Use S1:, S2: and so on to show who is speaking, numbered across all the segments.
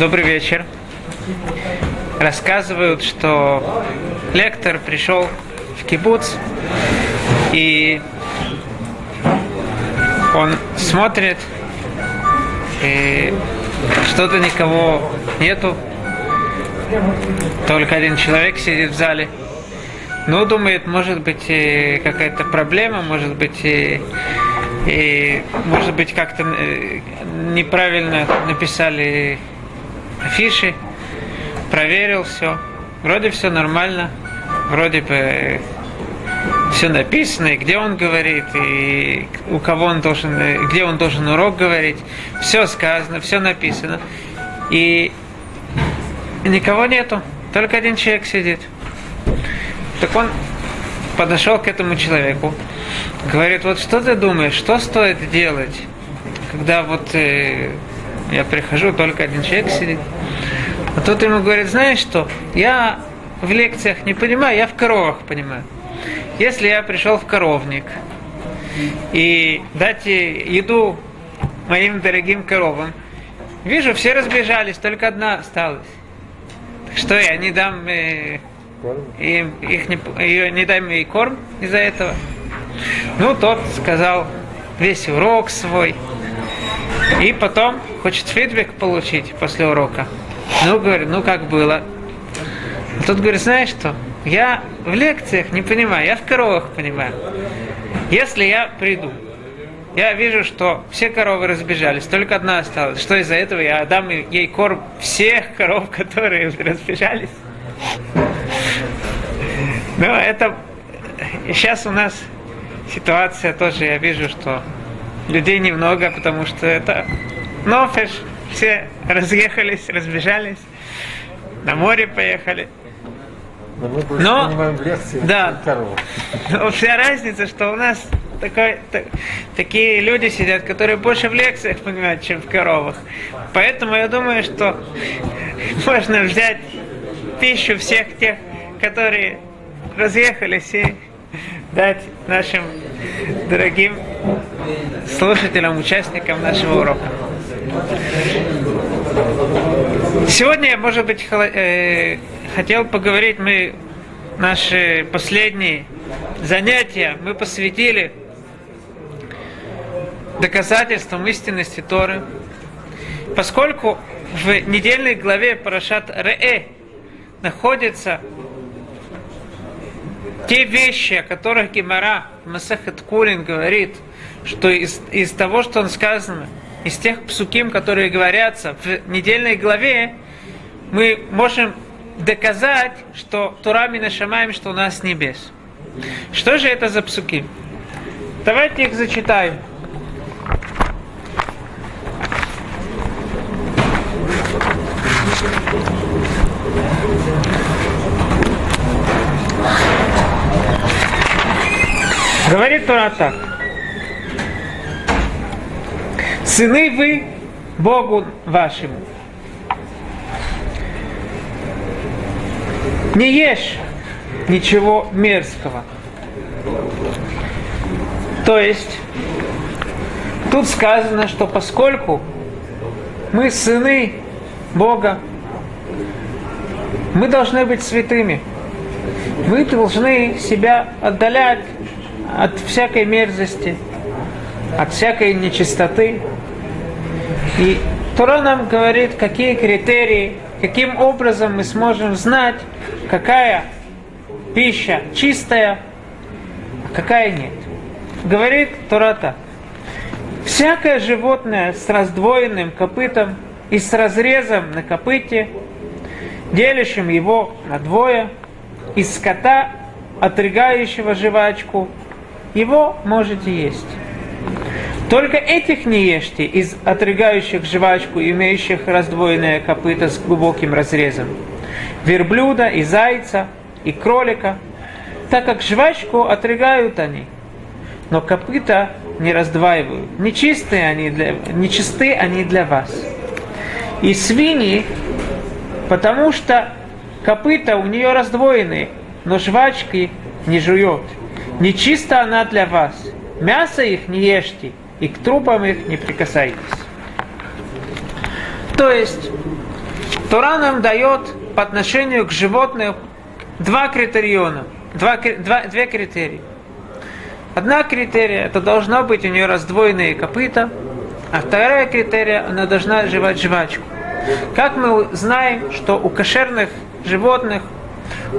S1: Добрый вечер. Рассказывают, что лектор пришел в кибуц и он смотрит, и что-то никого нету, только один человек сидит в зале. Ну, думает, может быть, какая-то проблема, может быть, и, может быть, как-то э, неправильно написали афиши, проверил все. Вроде все нормально, вроде бы все написано, и где он говорит, и у кого он должен, где он должен урок говорить. Все сказано, все написано. И никого нету, только один человек сидит. Так он подошел к этому человеку, говорит, вот что ты думаешь, что стоит делать, когда вот э, я прихожу, только один человек сидит. А тот ему говорит, знаешь что, я в лекциях не понимаю, я в коровах понимаю. Если я пришел в коровник и дать еду моим дорогим коровам, вижу, все разбежались, только одна осталась. Так что я не дам э, им, их не, ее, не дам ей корм из-за этого. Ну, тот сказал весь урок свой. И потом хочет фидбэк получить после урока. Ну, говорю, ну как было. А тот говорит, знаешь что, я в лекциях не понимаю, я в коровах понимаю. Если я приду, я вижу, что все коровы разбежались, только одна осталась. Что из-за этого я отдам ей корм всех коров, которые разбежались. Ну, это сейчас у нас ситуация тоже, я вижу, что людей немного, потому что это нофеш, все разъехались, разбежались, на море поехали.
S2: Но мы больше
S1: Но-
S2: понимаем в лекции
S1: да. Но вся разница, что у нас такой, та- такие люди сидят, которые больше в лекциях понимают, чем в коровах. Поэтому я думаю, что можно взять пищу всех тех, которые разъехались и дать нашим дорогим слушателям, участникам нашего урока. Сегодня я, может быть, э, хотел поговорить, мы наши последние занятия мы посвятили доказательствам истинности Торы. Поскольку в недельной главе Парашат Ре находятся те вещи, о которых Гемара Масахет Кулин говорит, что из, из того, что он сказано, из тех псуким, которые говорятся в недельной главе, мы можем доказать, что Тура Минашамаем, что у нас небес. Что же это за псуки? Давайте их зачитаем. Говорит Тора так. Сыны вы Богу вашему. Не ешь ничего мерзкого. То есть, тут сказано, что поскольку мы сыны Бога, мы должны быть святыми. Мы должны себя отдалять от всякой мерзости, от всякой нечистоты. И Тура нам говорит, какие критерии, каким образом мы сможем знать, какая пища чистая, а какая нет. Говорит Тура так. Всякое животное с раздвоенным копытом и с разрезом на копыте, делящим его на двое, из скота, отригающего жвачку, его можете есть. Только этих не ешьте из отрыгающих жвачку, имеющих раздвоенное копыто с глубоким разрезом. Верблюда и зайца и кролика, так как жвачку отрыгают они, но копыта не раздваивают. Нечистые они для, нечисты они для вас. И свиньи, потому что копыта у нее раздвоены, но жвачки не жует. Нечиста она для вас. Мясо их не ешьте, и к трупам их не прикасайтесь. То есть, Тура нам дает по отношению к животным два критериона, два, два, две критерии. Одна критерия, это должно быть у нее раздвоенные копыта, а вторая критерия, она должна жевать жвачку. Как мы знаем, что у кошерных животных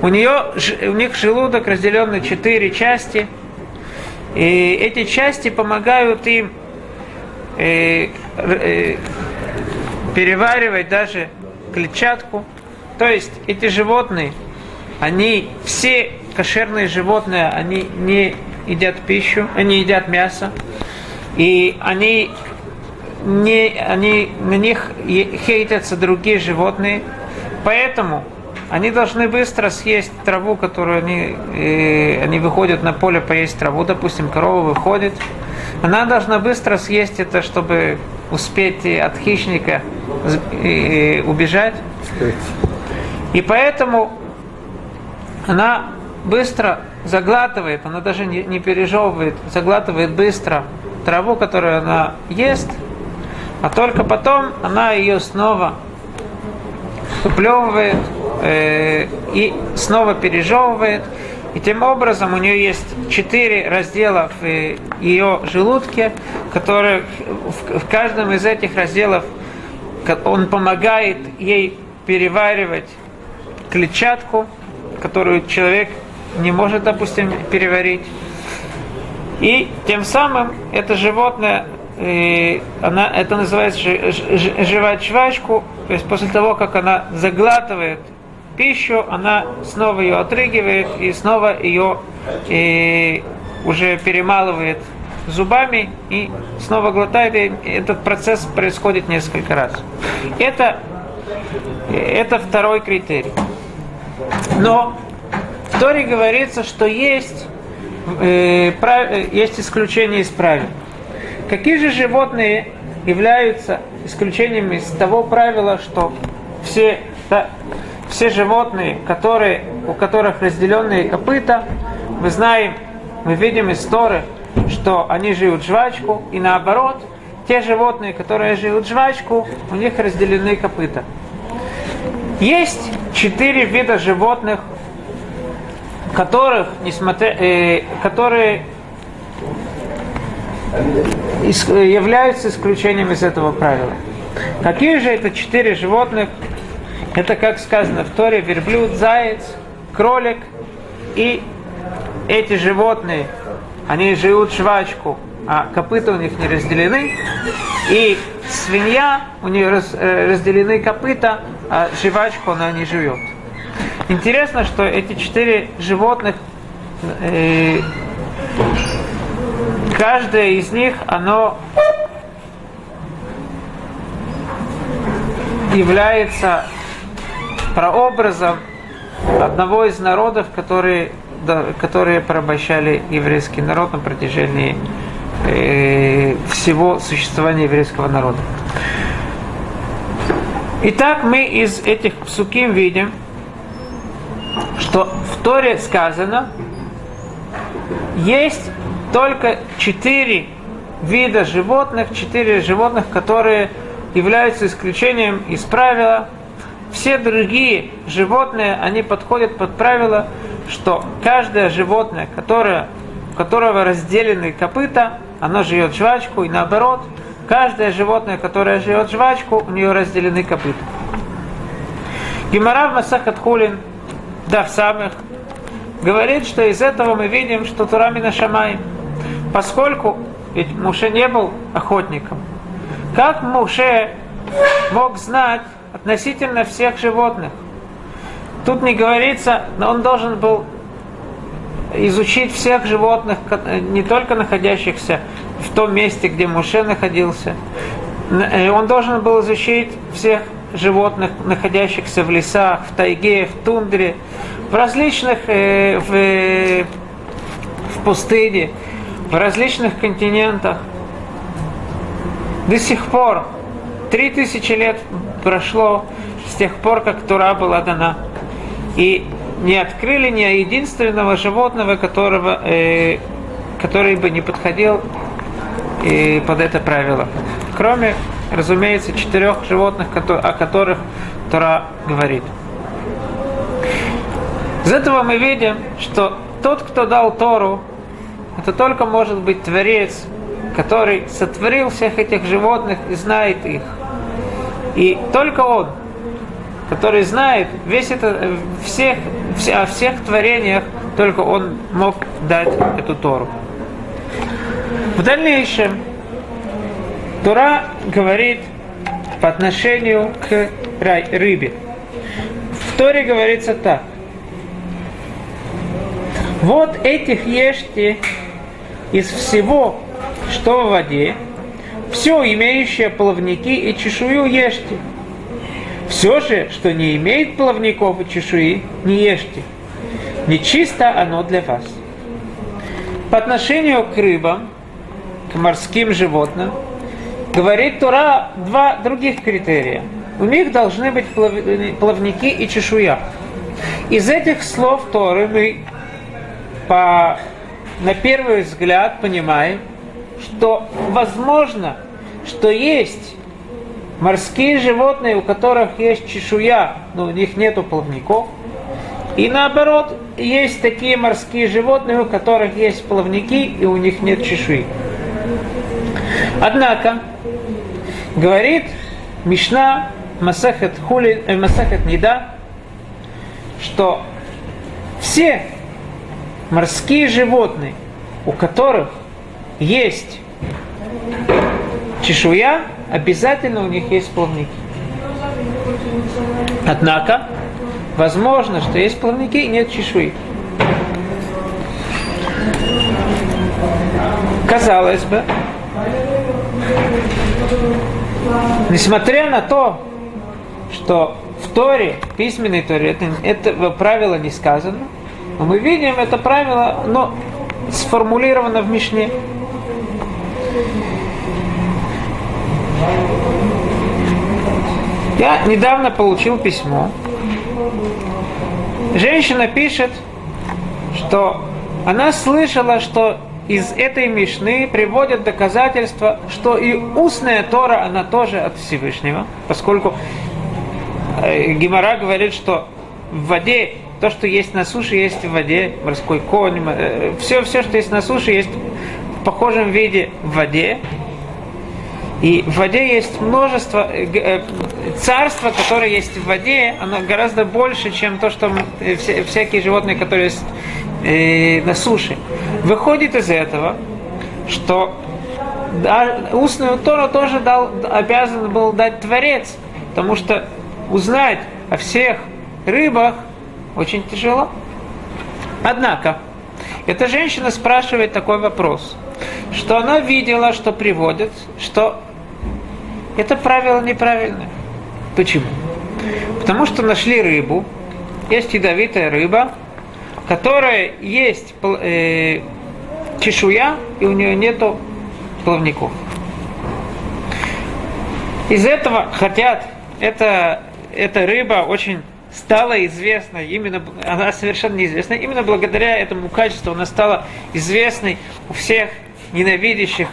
S1: у, нее, у них желудок разделен на четыре части, и эти части помогают им э, э, переваривать даже клетчатку. То есть эти животные, они все кошерные животные, они не едят пищу, они едят мясо, и они, не, они на них хейтятся другие животные, поэтому они должны быстро съесть траву, которую они, э, они выходят на поле поесть траву, допустим, корова выходит, она должна быстро съесть это, чтобы успеть от хищника убежать. И поэтому она быстро заглатывает, она даже не, не пережевывает, заглатывает быстро траву, которую она ест, а только потом она ее снова выплевывает э, и снова пережевывает. И тем образом у нее есть четыре раздела в ее желудке, которые в, в каждом из этих разделов он помогает ей переваривать клетчатку, которую человек не может, допустим, переварить. И тем самым это животное, э, она, это называется жевать жвачку, то есть после того, как она заглатывает пищу, она снова ее отрыгивает и снова ее и уже перемалывает зубами и снова глотает. И этот процесс происходит несколько раз. Это, это второй критерий. Но в Торе говорится, что есть, э, есть исключения из правил. Какие же животные являются исключениями из того правила, что все, да, все животные, которые, у которых разделенные копыта, мы знаем, мы видим из Торы, что они живут жвачку, и наоборот, те животные, которые живут жвачку, у них разделены копыта. Есть четыре вида животных, которых, несмотря, э, которые являются исключением из этого правила. Какие же это четыре животных? Это, как сказано в Торе, верблюд, заяц, кролик и эти животные, они живут жвачку, а копыта у них не разделены. И свинья, у нее раз, э, разделены копыта, а жвачку она не живет. Интересно, что эти четыре животных, э, каждое из них, оно является прообразом одного из народов, которые, да, которые порабощали еврейский народ на протяжении э, всего существования еврейского народа. Итак, мы из этих псуким видим, что в Торе сказано, есть только четыре вида животных, четыре животных, которые являются исключением из правила. Все другие животные, они подходят под правило, что каждое животное, которое, у которого разделены копыта, оно живет жвачку, и наоборот, каждое животное, которое живет жвачку, у нее разделены копыта. Гимара в Масахат Хулин да в самых, говорит, что из этого мы видим, что Турамина Шамай, поскольку ведь Муше не был охотником, как Муше мог знать относительно всех животных? Тут не говорится, но он должен был изучить всех животных, не только находящихся в том месте, где Муше находился. Э, он должен был изучить всех животных, находящихся в лесах, в тайге, в тундре, в различных, э, в, в пустыне, в различных континентах. До сих пор, три тысячи лет прошло с тех пор, как Тура была дана. И не открыли ни единственного животного, которого, э, который бы не подходил э, под это правило. Кроме разумеется, четырех животных, о которых Тора говорит. Из этого мы видим, что тот, кто дал Тору, это только может быть Творец, который сотворил всех этих животных и знает их. И только Он, который знает весь это, всех, о всех творениях, только Он мог дать эту Тору. В дальнейшем Тура говорит по отношению к рыбе. В Торе говорится так. Вот этих ешьте из всего, что в воде, все имеющее плавники и чешую ешьте. Все же, что не имеет плавников и чешуи, не ешьте. Нечисто оно для вас. По отношению к рыбам, к морским животным, говорит Тура два других критерия. У них должны быть плавники и чешуя. Из этих слов Торы мы по, на первый взгляд понимаем, что возможно, что есть морские животные, у которых есть чешуя, но у них нету плавников. И наоборот, есть такие морские животные, у которых есть плавники, и у них нет чешуи. Однако, говорит Мишна Масахет Хули, э, Масахет Нида, что все морские животные, у которых есть чешуя, обязательно у них есть плавники. Однако, возможно, что есть плавники и нет чешуи. Казалось бы, несмотря на то, что в Торе, письменной Торе, это, это правило не сказано, но мы видим это правило, но сформулировано в Мишне. Я недавно получил письмо. Женщина пишет, что она слышала, что из этой Мишны приводят доказательства, что и устная Тора, она тоже от Всевышнего, поскольку э, Гимара говорит, что в воде то, что есть на суше, есть в воде, морской конь, все, все, что есть на суше, есть в похожем виде в воде. И в воде есть множество э, э, царства, которое есть в воде, оно гораздо больше, чем то, что э, всякие животные, которые есть на суше. Выходит из этого, что устную Тору тоже дал, обязан был дать Творец, потому что узнать о всех рыбах очень тяжело. Однако, эта женщина спрашивает такой вопрос, что она видела, что приводит, что это правило неправильное. Почему? Потому что нашли рыбу, есть ядовитая рыба, которая есть э, чешуя, и у нее нету плавников. Из этого хотят, это, эта рыба очень стала известна именно, она совершенно неизвестна, именно благодаря этому качеству она стала известной у всех ненавидящих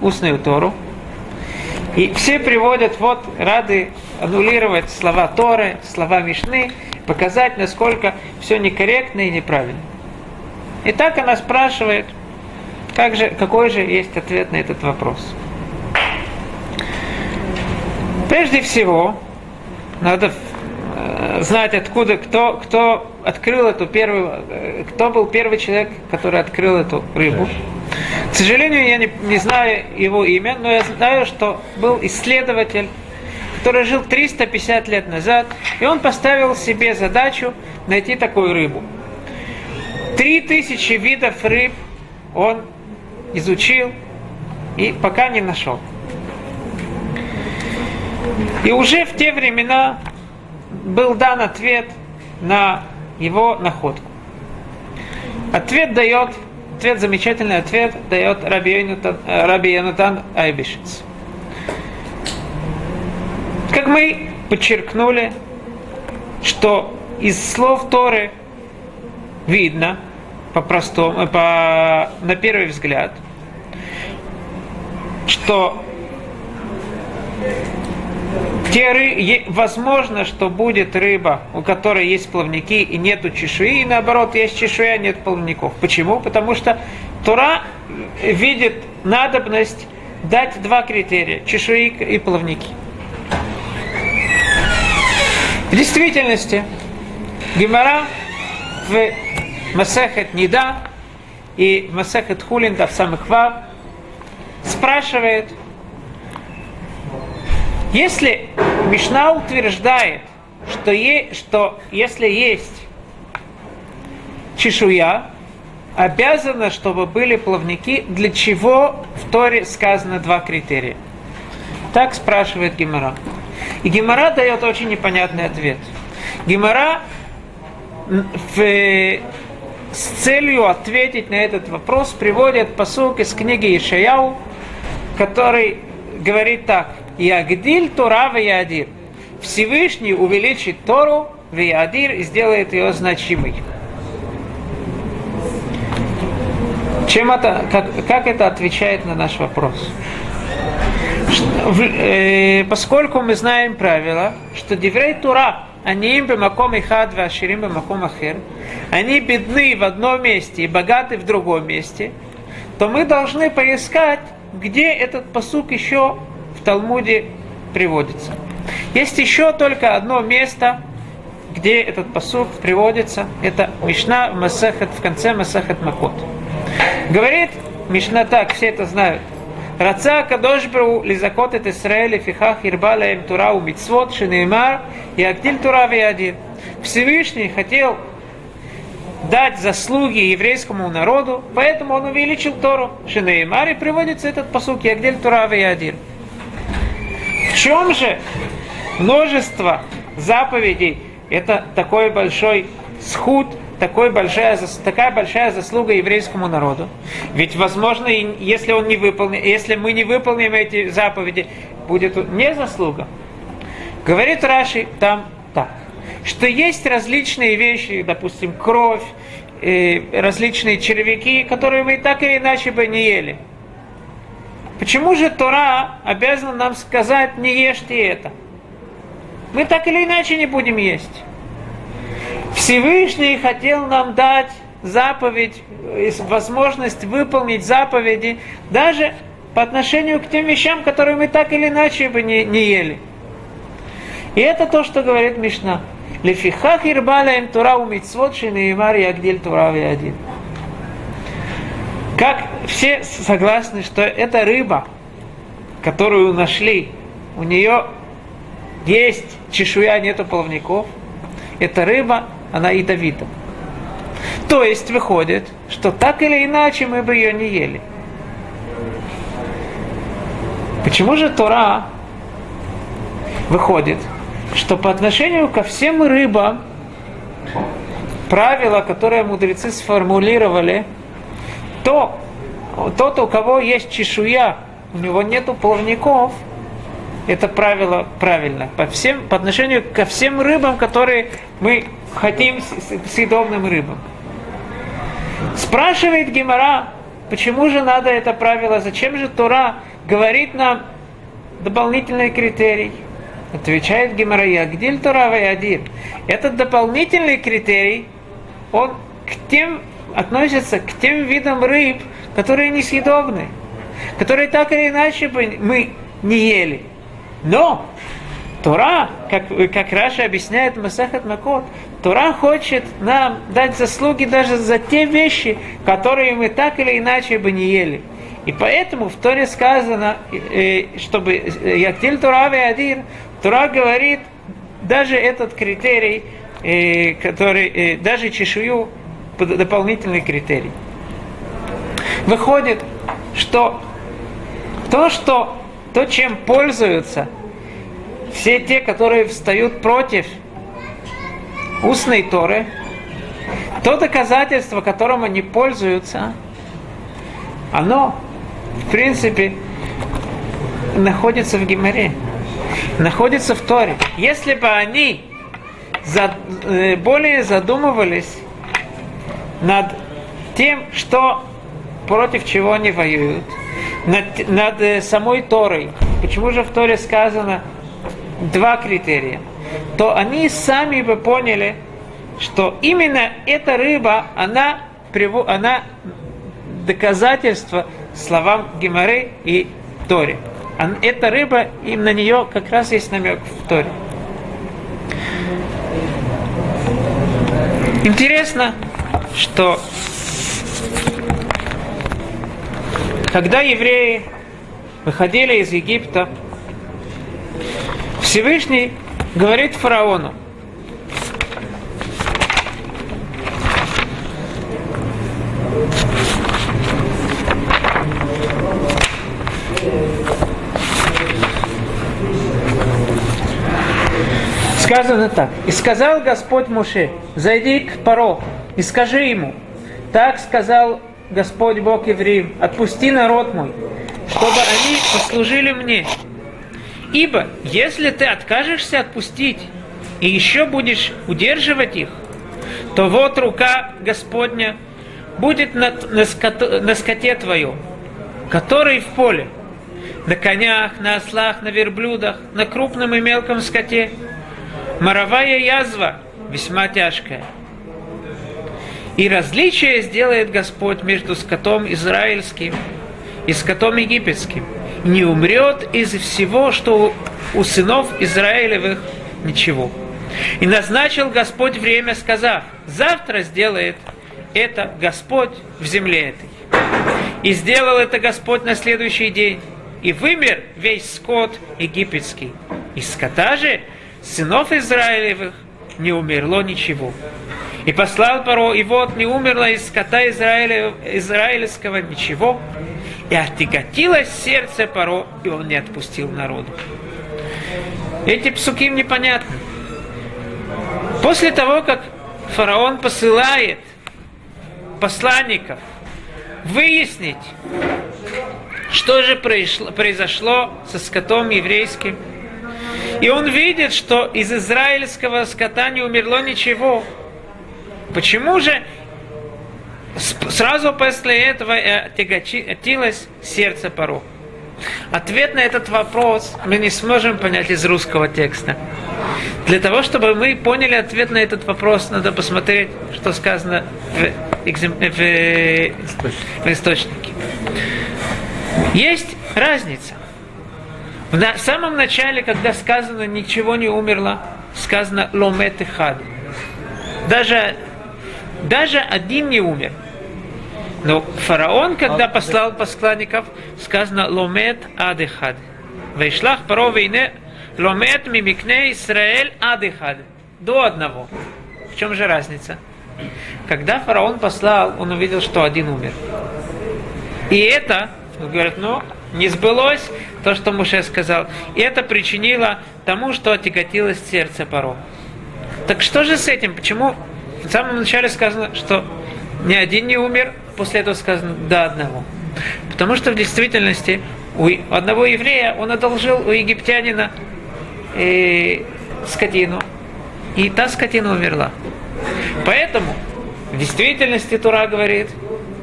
S1: устную Тору. И все приводят, вот, рады аннулировать слова Торы, слова Мишны, показать, насколько все некорректно и неправильно. И так она спрашивает, как же, какой же есть ответ на этот вопрос. Прежде всего, надо Э, знать, откуда, кто, кто открыл эту первую, э, кто был первый человек, который открыл эту рыбу. К сожалению, я не, не знаю его имя, но я знаю, что был исследователь, который жил 350 лет назад, и он поставил себе задачу найти такую рыбу. Три тысячи видов рыб он изучил и пока не нашел. И уже в те времена был дан ответ на его находку. Ответ дает, ответ, замечательный ответ дает Раби Раби Янутан Айбишец. Как мы подчеркнули, что из слов Торы видно, по простому, по, на первый взгляд, что где ры... возможно, что будет рыба, у которой есть плавники и нету чешуи, и наоборот, есть чешуя, нет плавников. Почему? Потому что Тура видит надобность дать два критерия – чешуи и плавники. В действительности, Гимара в Масехет Нида и в Масехет Хулин, в самых Вав, спрашивает, если Мишна утверждает, что, е, что если есть чешуя, обязано, чтобы были плавники, для чего в Торе сказано два критерия. Так спрашивает Гимара. И Гимара дает очень непонятный ответ. Гимара в, с целью ответить на этот вопрос приводит посук из книги Ишаяу, который говорит так. Ягдиль Тора Ядир. Всевышний увеличит Тору в Ядир и сделает ее значимой. Чем это, как, как это отвечает на наш вопрос? Э, поскольку мы знаем правило, что Деврей Тура, они им бемаком и хад, аширим бемаком ахер, они бедны в одном месте и богаты в другом месте, то мы должны поискать, где этот посук еще в Талмуде приводится. Есть еще только одно место, где этот посук приводится. Это Мишна Масахет в конце Масахет Макот. Говорит Мишна так, все это знают. Раца Кадошбру лизакот et Исраэль фихах ирбала им тура у митцвот шинеймар и актиль тура один. Всевышний хотел дать заслуги еврейскому народу, поэтому он увеличил Тору. Шинеймар и приводится этот посук Ягдель Тура один. В чем же множество заповедей? Это такой большой схуд, такой большая, такая большая заслуга еврейскому народу. Ведь, возможно, если, он не выполнит, если мы не выполним эти заповеди, будет не заслуга. Говорит Раши там так, что есть различные вещи, допустим, кровь, э, различные червяки, которые мы так или иначе бы не ели. Почему же Тора обязана нам сказать, не ешьте это? Мы так или иначе не будем есть. Всевышний хотел нам дать заповедь, возможность выполнить заповеди даже по отношению к тем вещам, которые мы так или иначе бы не, не ели. И это то, что говорит Мишна. Лефихах ирбаля им тура у митцвот шинеимар ягдиль тура один. Как все согласны, что эта рыба, которую нашли, у нее есть чешуя, нету плавников. Эта рыба она ядовита. То есть выходит, что так или иначе мы бы ее не ели. Почему же Тора выходит, что по отношению ко всем рыбам правила, которые мудрецы сформулировали, то тот, у кого есть чешуя, у него нету плавников – это правило правильно по, всем, по отношению ко всем рыбам, которые мы хотим съедобным рыбам. Спрашивает Гимара, почему же надо это правило, зачем же Тора говорит нам дополнительный критерий? Отвечает Гимара, где Тора один? Этот дополнительный критерий, он к тем, относится к тем видам рыб, которые несъедобны, которые так или иначе бы мы не ели. Но Тора, как, как Раша объясняет Масахат Макот, Тора хочет нам дать заслуги даже за те вещи, которые мы так или иначе бы не ели. И поэтому в Торе сказано, э, чтобы Яктиль Тора Адир, Тора говорит, даже этот критерий, э, который, э, даже чешую, дополнительный критерий. Выходит, что то, что то, чем пользуются все те, которые встают против устной Торы, то доказательство, которым они пользуются, оно, в принципе, находится в Гимаре, находится в Торе. Если бы они э, более задумывались над тем, что против чего они воюют, над, над э, самой Торой. Почему же в Торе сказано два критерия, то они сами бы поняли, что именно эта рыба, она, она доказательство словам Геморы и Торе. Эта рыба, и на нее как раз есть намек в Торе. Интересно, что когда евреи выходили из Египта, Всевышний говорит фараону, сказано так. «И сказал Господь Муше, зайди к Паро и скажи ему, так сказал Господь Бог евреев, отпусти народ мой, чтобы они послужили мне. Ибо если ты откажешься отпустить и еще будешь удерживать их, то вот рука Господня будет на, на, скот, на скоте твоем, который в поле, на конях, на ослах, на верблюдах, на крупном и мелком скоте. Моровая язва весьма тяжкая. И различие сделает Господь между скотом израильским и скотом египетским. Не умрет из всего, что у сынов Израилевых ничего. И назначил Господь время, сказав, завтра сделает это Господь в земле этой. И сделал это Господь на следующий день. И вымер весь скот египетский. Из скота же сынов Израилевых не умерло ничего. И послал Паро, и вот не умерло из скота Израиля, израильского ничего, и отяготилось сердце Паро, и он не отпустил народу. Эти псуки непонятны. После того, как фараон посылает посланников выяснить, что же произошло со скотом еврейским, и он видит, что из израильского скота не умерло ничего, Почему же сразу после этого тяготилось сердце порог? Ответ на этот вопрос мы не сможем понять из русского текста. Для того, чтобы мы поняли ответ на этот вопрос, надо посмотреть, что сказано в, экзем... в... в источнике. Есть разница. В самом начале, когда сказано «ничего не умерло», сказано «ломет и хад». Даже даже один не умер. Но фараон, когда послал посланников, сказано «Ломет адыхад». Вейшлах паро вейне «Ломет мимикне Исраэль адыхад». До одного. В чем же разница? Когда фараон послал, он увидел, что один умер. И это, он говорит, ну, не сбылось то, что Муше сказал. И это причинило тому, что отяготилось сердце паро. Так что же с этим? Почему в самом начале сказано, что ни один не умер, после этого сказано до одного. Потому что в действительности у одного еврея он одолжил у египтянина э, скотину, и та скотина умерла. Поэтому в действительности Тура говорит,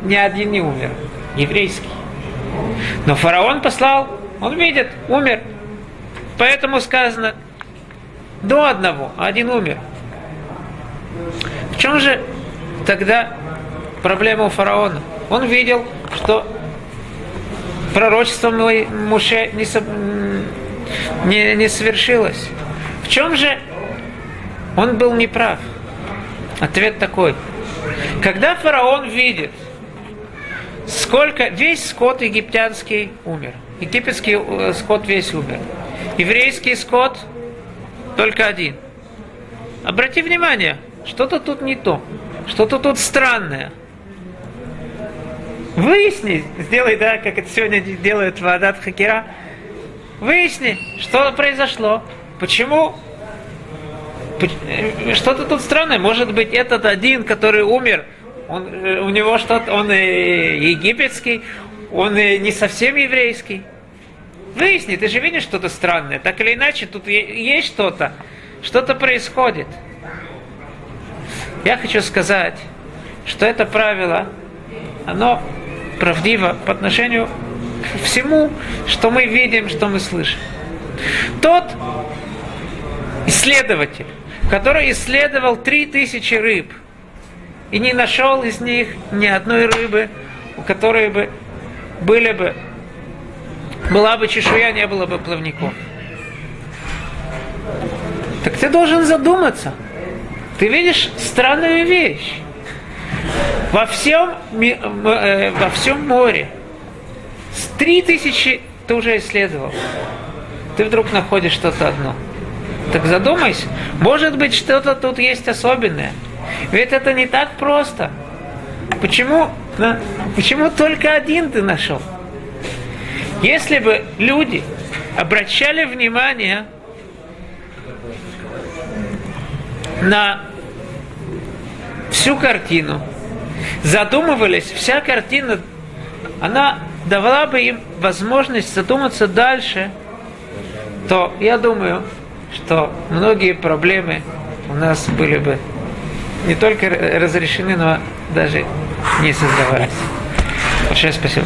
S1: ни один не умер, еврейский. Но фараон послал, он видит, умер. Поэтому сказано, до одного, а один умер. Чем же тогда проблема у фараона? Он видел, что пророчество Муше не, не, не совершилось. В чем же он был неправ? Ответ такой. Когда фараон видит, сколько весь скот египтянский умер, египетский э, скот весь умер, еврейский скот только один. Обрати внимание, что-то тут не то, что-то тут странное. Выясни, сделай, да, как это сегодня делают в Адат Хакира, выясни, что произошло, почему э, что-то тут странное. Может быть, этот один, который умер, он, э, у него что-то, он египетский, он не совсем еврейский. Выясни, ты же видишь что-то странное. Так или иначе, тут есть что-то, что-то происходит. Я хочу сказать, что это правило, оно правдиво по отношению к всему, что мы видим, что мы слышим. Тот, исследователь, который исследовал 3000 рыб и не нашел из них ни одной рыбы, у которой бы были бы, была бы чешуя, не было бы плавников. Так ты должен задуматься. Ты видишь странную вещь. Во всем, э, во всем море с три тысячи ты уже исследовал. Ты вдруг находишь что-то одно. Так задумайся, может быть что-то тут есть особенное. Ведь это не так просто. Почему, почему только один ты нашел? Если бы люди обращали внимание на всю картину, задумывались, вся картина, она давала бы им возможность задуматься дальше, то я думаю, что многие проблемы у нас были бы не только разрешены, но даже не создавались. Большое спасибо.